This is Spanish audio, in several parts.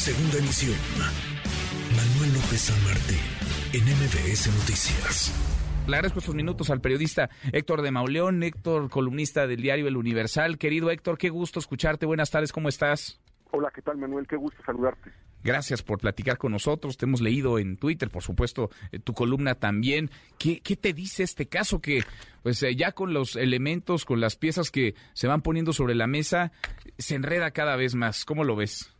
Segunda emisión. Manuel López San Martín, en MBS Noticias. Le agradezco estos minutos al periodista Héctor de Mauleón, Héctor, columnista del diario El Universal. Querido Héctor, qué gusto escucharte. Buenas tardes, ¿cómo estás? Hola, ¿qué tal Manuel? Qué gusto saludarte. Gracias por platicar con nosotros. Te hemos leído en Twitter, por supuesto, eh, tu columna también. ¿Qué, ¿Qué, te dice este caso que, pues eh, ya con los elementos, con las piezas que se van poniendo sobre la mesa, se enreda cada vez más? ¿Cómo lo ves?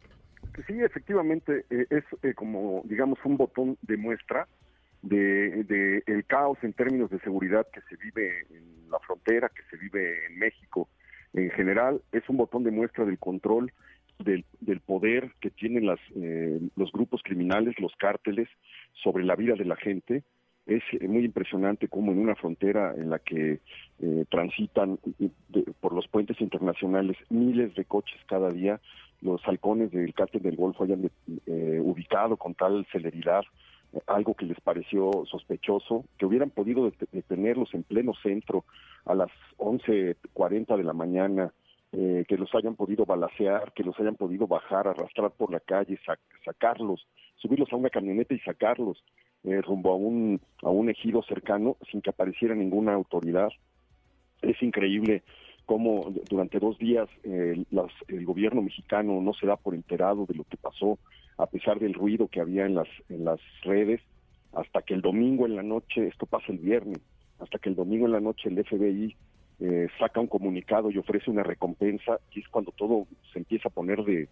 Sí, efectivamente, eh, es eh, como, digamos, un botón de muestra de, de, el caos en términos de seguridad que se vive en la frontera, que se vive en México en general, es un botón de muestra del control del, del poder que tienen las, eh, los grupos criminales, los cárteles, sobre la vida de la gente. Es muy impresionante cómo en una frontera en la que eh, transitan por los puentes internacionales miles de coches cada día, los halcones del cártel del Golfo hayan eh, ubicado con tal celeridad algo que les pareció sospechoso, que hubieran podido detenerlos en pleno centro a las 11.40 de la mañana, eh, que los hayan podido balacear, que los hayan podido bajar, arrastrar por la calle, sac sacarlos, subirlos a una camioneta y sacarlos eh, rumbo a un, a un ejido cercano sin que apareciera ninguna autoridad. Es increíble cómo durante dos días eh, las, el gobierno mexicano no se da por enterado de lo que pasó, a pesar del ruido que había en las, en las redes, hasta que el domingo en la noche, esto pasa el viernes, hasta que el domingo en la noche el FBI eh, saca un comunicado y ofrece una recompensa, y es cuando todo se empieza a poner de,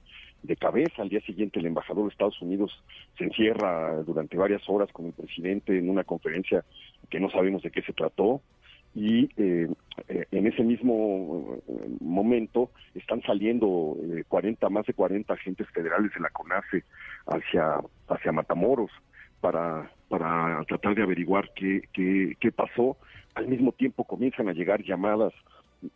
cabeza. Al día siguiente el embajador de Estados Unidos se encierra durante varias horas con el presidente en una conferencia que no sabemos de qué se trató y eh, eh, en ese mismo eh, momento están saliendo eh, 40 más de 40 agentes federales de la CONACE hacia hacia Matamoros para para tratar de averiguar qué, qué, qué pasó. Al mismo tiempo comienzan a llegar llamadas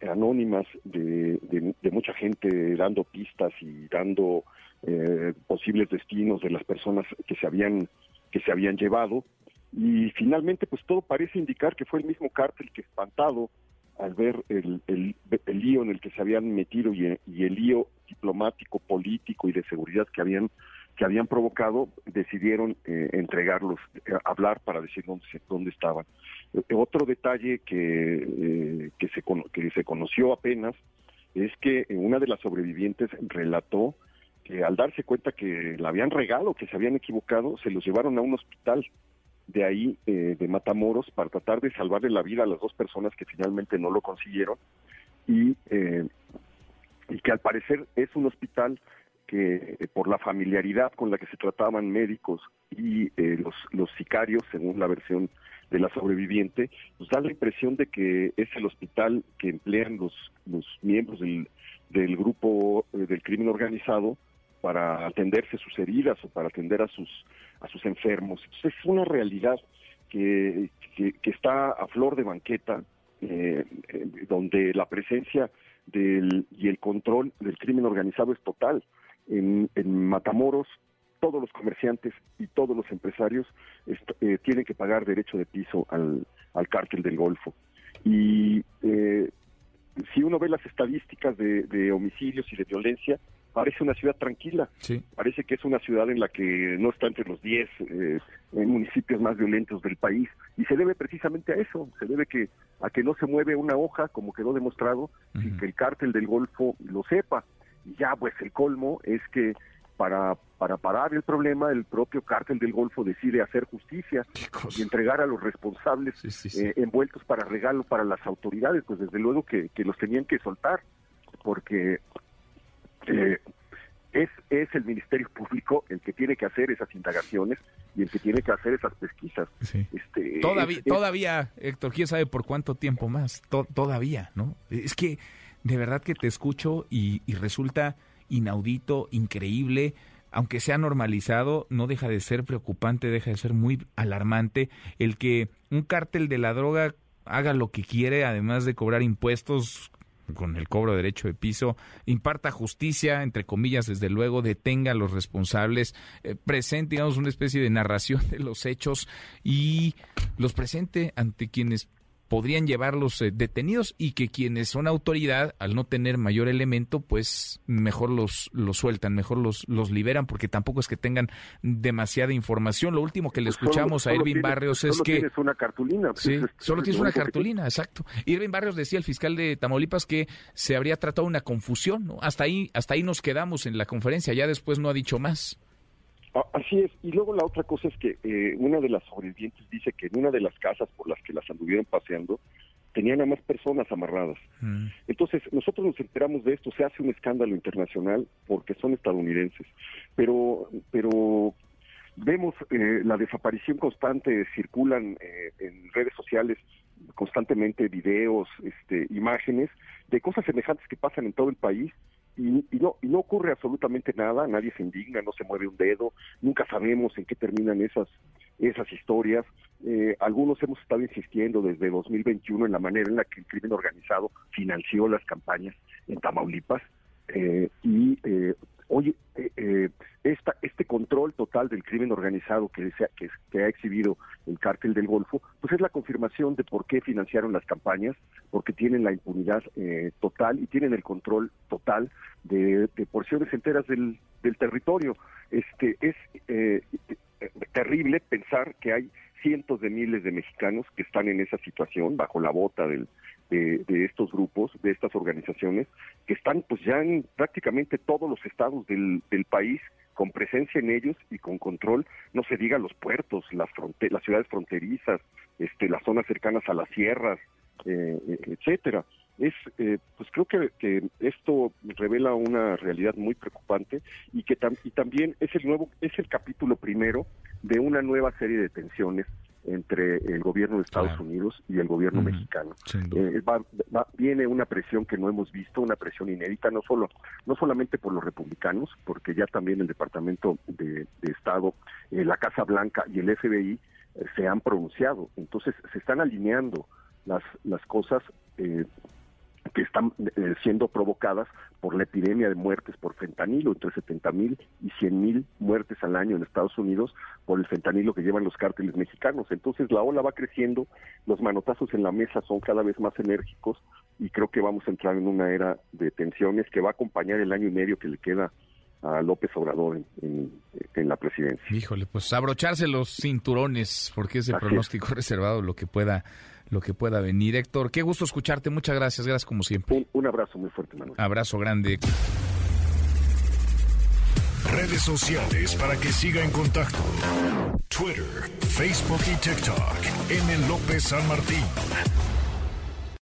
anónimas de, de, mucha gente dando pistas y dando eh, posibles destinos de las personas que se habían que se habían llevado. Y finalmente pues todo parece indicar que fue el mismo cártel que espantado al ver el, el, el lío en el que se habían metido y, el lío diplomático, político y de seguridad que habían que habían provocado, decidieron eh, entregarlos, eh, hablar para decir dónde, dónde estaban. Eh, otro detalle que, eh, que, se, que se conoció apenas es que una de las sobrevivientes relató que al darse cuenta que la habían regado, que se habían equivocado, se los llevaron a un hospital de ahí, eh, de Matamoros, para tratar de salvarle la vida a las dos personas que finalmente no lo consiguieron y, eh, y que al parecer es un hospital que eh, por la familiaridad con la que se trataban médicos y eh, los, sicarios, según la versión de la sobreviviente, pues da la impresión de que es el hospital que emplean los, los miembros del, del grupo eh, del crimen organizado para atenderse sus heridas o para atender a sus a sus enfermos. Es una realidad que, está a flor de banqueta, eh, donde la presencia del, y el control del crimen organizado es total. En, en Matamoros, todos los comerciantes y todos los empresarios eh, tienen que pagar derecho de piso al, al cártel del Golfo. Y eh, si uno ve las estadísticas de, de homicidios y de violencia, parece una ciudad tranquila. Sí. Parece que es una ciudad en la que no está entre los 10 eh, municipios más violentos del país. Y se debe precisamente a eso. Se debe que a que no se mueve una hoja, como quedó demostrado, uh -huh. y que el cártel del Golfo lo sepa. Ya, pues el colmo es que para, para parar el problema, el propio cártel del Golfo decide hacer justicia y entregar a los responsables sí, sí, sí. Eh, envueltos para regalo para las autoridades. Pues desde luego que, que los tenían que soltar, porque eh, es, es el Ministerio Público el que tiene que hacer esas indagaciones y el que tiene que hacer esas pesquisas. Sí. Este, todavía, es, todavía, Héctor, quién sabe por cuánto tiempo más, to todavía, ¿no? Es que de verdad que te escucho y, y resulta inaudito, increíble, aunque sea normalizado, no deja de ser preocupante, deja de ser muy alarmante el que un cártel de la droga haga lo que quiere, además de cobrar impuestos con el cobro de derecho de piso, imparta justicia, entre comillas, desde luego, detenga a los responsables, eh, presente, digamos, una especie de narración de los hechos y los presente ante quienes podrían llevarlos eh, detenidos y que quienes son autoridad, al no tener mayor elemento, pues mejor los, los sueltan, mejor los, los liberan, porque tampoco es que tengan demasiada información. Lo último que le escuchamos a Irving Barrios es que... Tienes una cartulina. Pues, sí, solo tienes una cartulina, exacto. Irving Barrios decía, el fiscal de Tamaulipas, que se habría tratado una confusión. ¿no? Hasta, ahí, hasta ahí nos quedamos en la conferencia, ya después no ha dicho más. Así es. Y luego la otra cosa es que eh, una de las sobrevivientes dice que en una de las casas por las que las anduvieron paseando, tenían a más personas amarradas. Mm. Entonces, nosotros nos enteramos de esto, se hace un escándalo internacional porque son estadounidenses, pero, pero vemos eh, la desaparición constante, circulan eh, en redes sociales constantemente videos, este, imágenes de cosas semejantes que pasan en todo el país y, no, y no ocurre absolutamente nada, nadie se indigna, no se mueve un dedo, nunca sabemos en qué terminan esas, esas historias. Eh, algunos hemos estado insistiendo desde 2021 en la manera en la que el crimen organizado financió las campañas en Tamaulipas eh, y eh, oye, eh, eh, esta, este control total del crimen organizado que, que, que, ha exhibido el cártel del Golfo, pues es la confirmación de por qué financiaron las campañas, porque tienen la impunidad eh, total y tienen el control total de, porciones enteras del, del, territorio. Este es eh, terrible pensar que hay cientos de miles de mexicanos que están en esa situación bajo la bota del, de, estos grupos, de estas organizaciones, que están pues ya en prácticamente todos los estados del, del país con presencia en ellos y con control, no se diga los puertos, las, las ciudades fronterizas, este, las zonas cercanas a las sierras, eh, eh, etcétera. Es, eh, pues creo que, que, esto revela una realidad muy preocupante y que y también es el nuevo, es el capítulo primero de una nueva serie de tensiones entre el gobierno de Estados Unidos y el gobierno mexicano. Eh, viene una presión que no hemos visto, una presión inédita, no solo no solamente por los republicanos, porque ya también el Departamento de, Estado, eh, la Casa Blanca y el FBI eh, se han pronunciado. Entonces se están alineando las las cosas que están eh, siendo provocadas por la epidemia de muertes por fentanilo, entre 70 mil y 100 mil muertes al año en Estados Unidos por el fentanilo que llevan los cárteles mexicanos. Entonces la ola va creciendo, los manotazos en la mesa son cada vez más enérgicos y creo que vamos a entrar en una era de tensiones que va a acompañar el año y medio que le queda a López Obrador en, la presidencia. Híjole, pues abrocharse los cinturones, porque es el pronóstico reservado lo que pueda lo que pueda venir. Héctor, qué gusto escucharte. Muchas gracias. Gracias como siempre. Un, abrazo muy fuerte, Manuel. Abrazo grande. Redes sociales para que siga en contacto: Twitter, Facebook y TikTok. M. López San Martín.